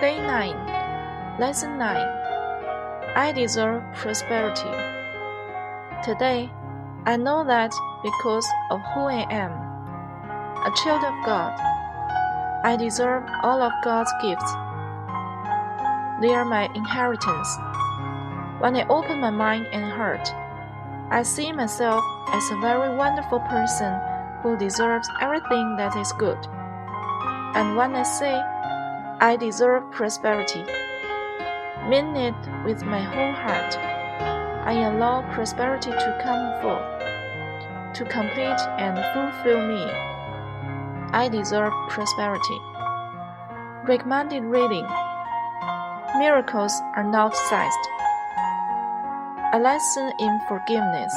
Day 9, Lesson 9 I deserve prosperity. Today, I know that because of who I am, a child of God, I deserve all of God's gifts. They are my inheritance. When I open my mind and heart, I see myself as a very wonderful person who deserves everything that is good. And when I say, I deserve prosperity. Mean it with my whole heart. I allow prosperity to come forth, to complete and fulfill me. I deserve prosperity. Recommended reading Miracles are not sized. A lesson in forgiveness.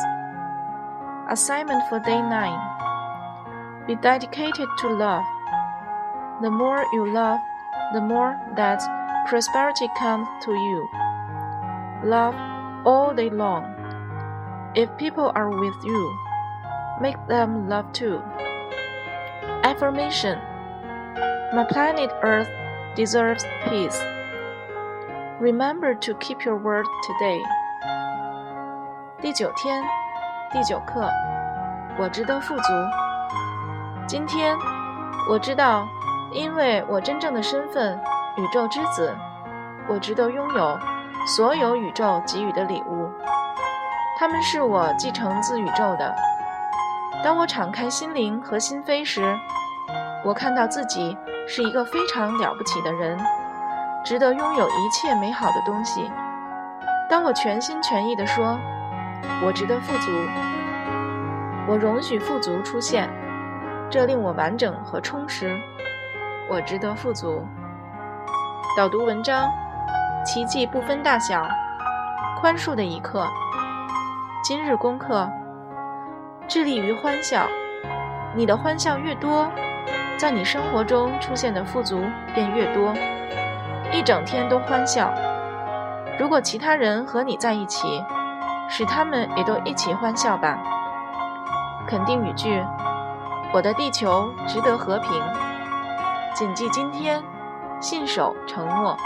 Assignment for day 9. Be dedicated to love. The more you love, the more that prosperity comes to you. Love all day long. If people are with you, make them love too. Affirmation My planet Earth deserves peace. Remember to keep your word today. 第九天，第九课，我值得富足。今天，我知道。 因为我真正的身份，宇宙之子，我值得拥有所有宇宙给予的礼物。他们是我继承自宇宙的。当我敞开心灵和心扉时，我看到自己是一个非常了不起的人，值得拥有一切美好的东西。当我全心全意地说“我值得富足”，我容许富足出现，这令我完整和充实。我值得富足。导读文章：奇迹不分大小，宽恕的一刻。今日功课：致力于欢笑。你的欢笑越多，在你生活中出现的富足便越多。一整天都欢笑。如果其他人和你在一起，使他们也都一起欢笑吧。肯定语句：我的地球值得和平。谨记今天，信守承诺。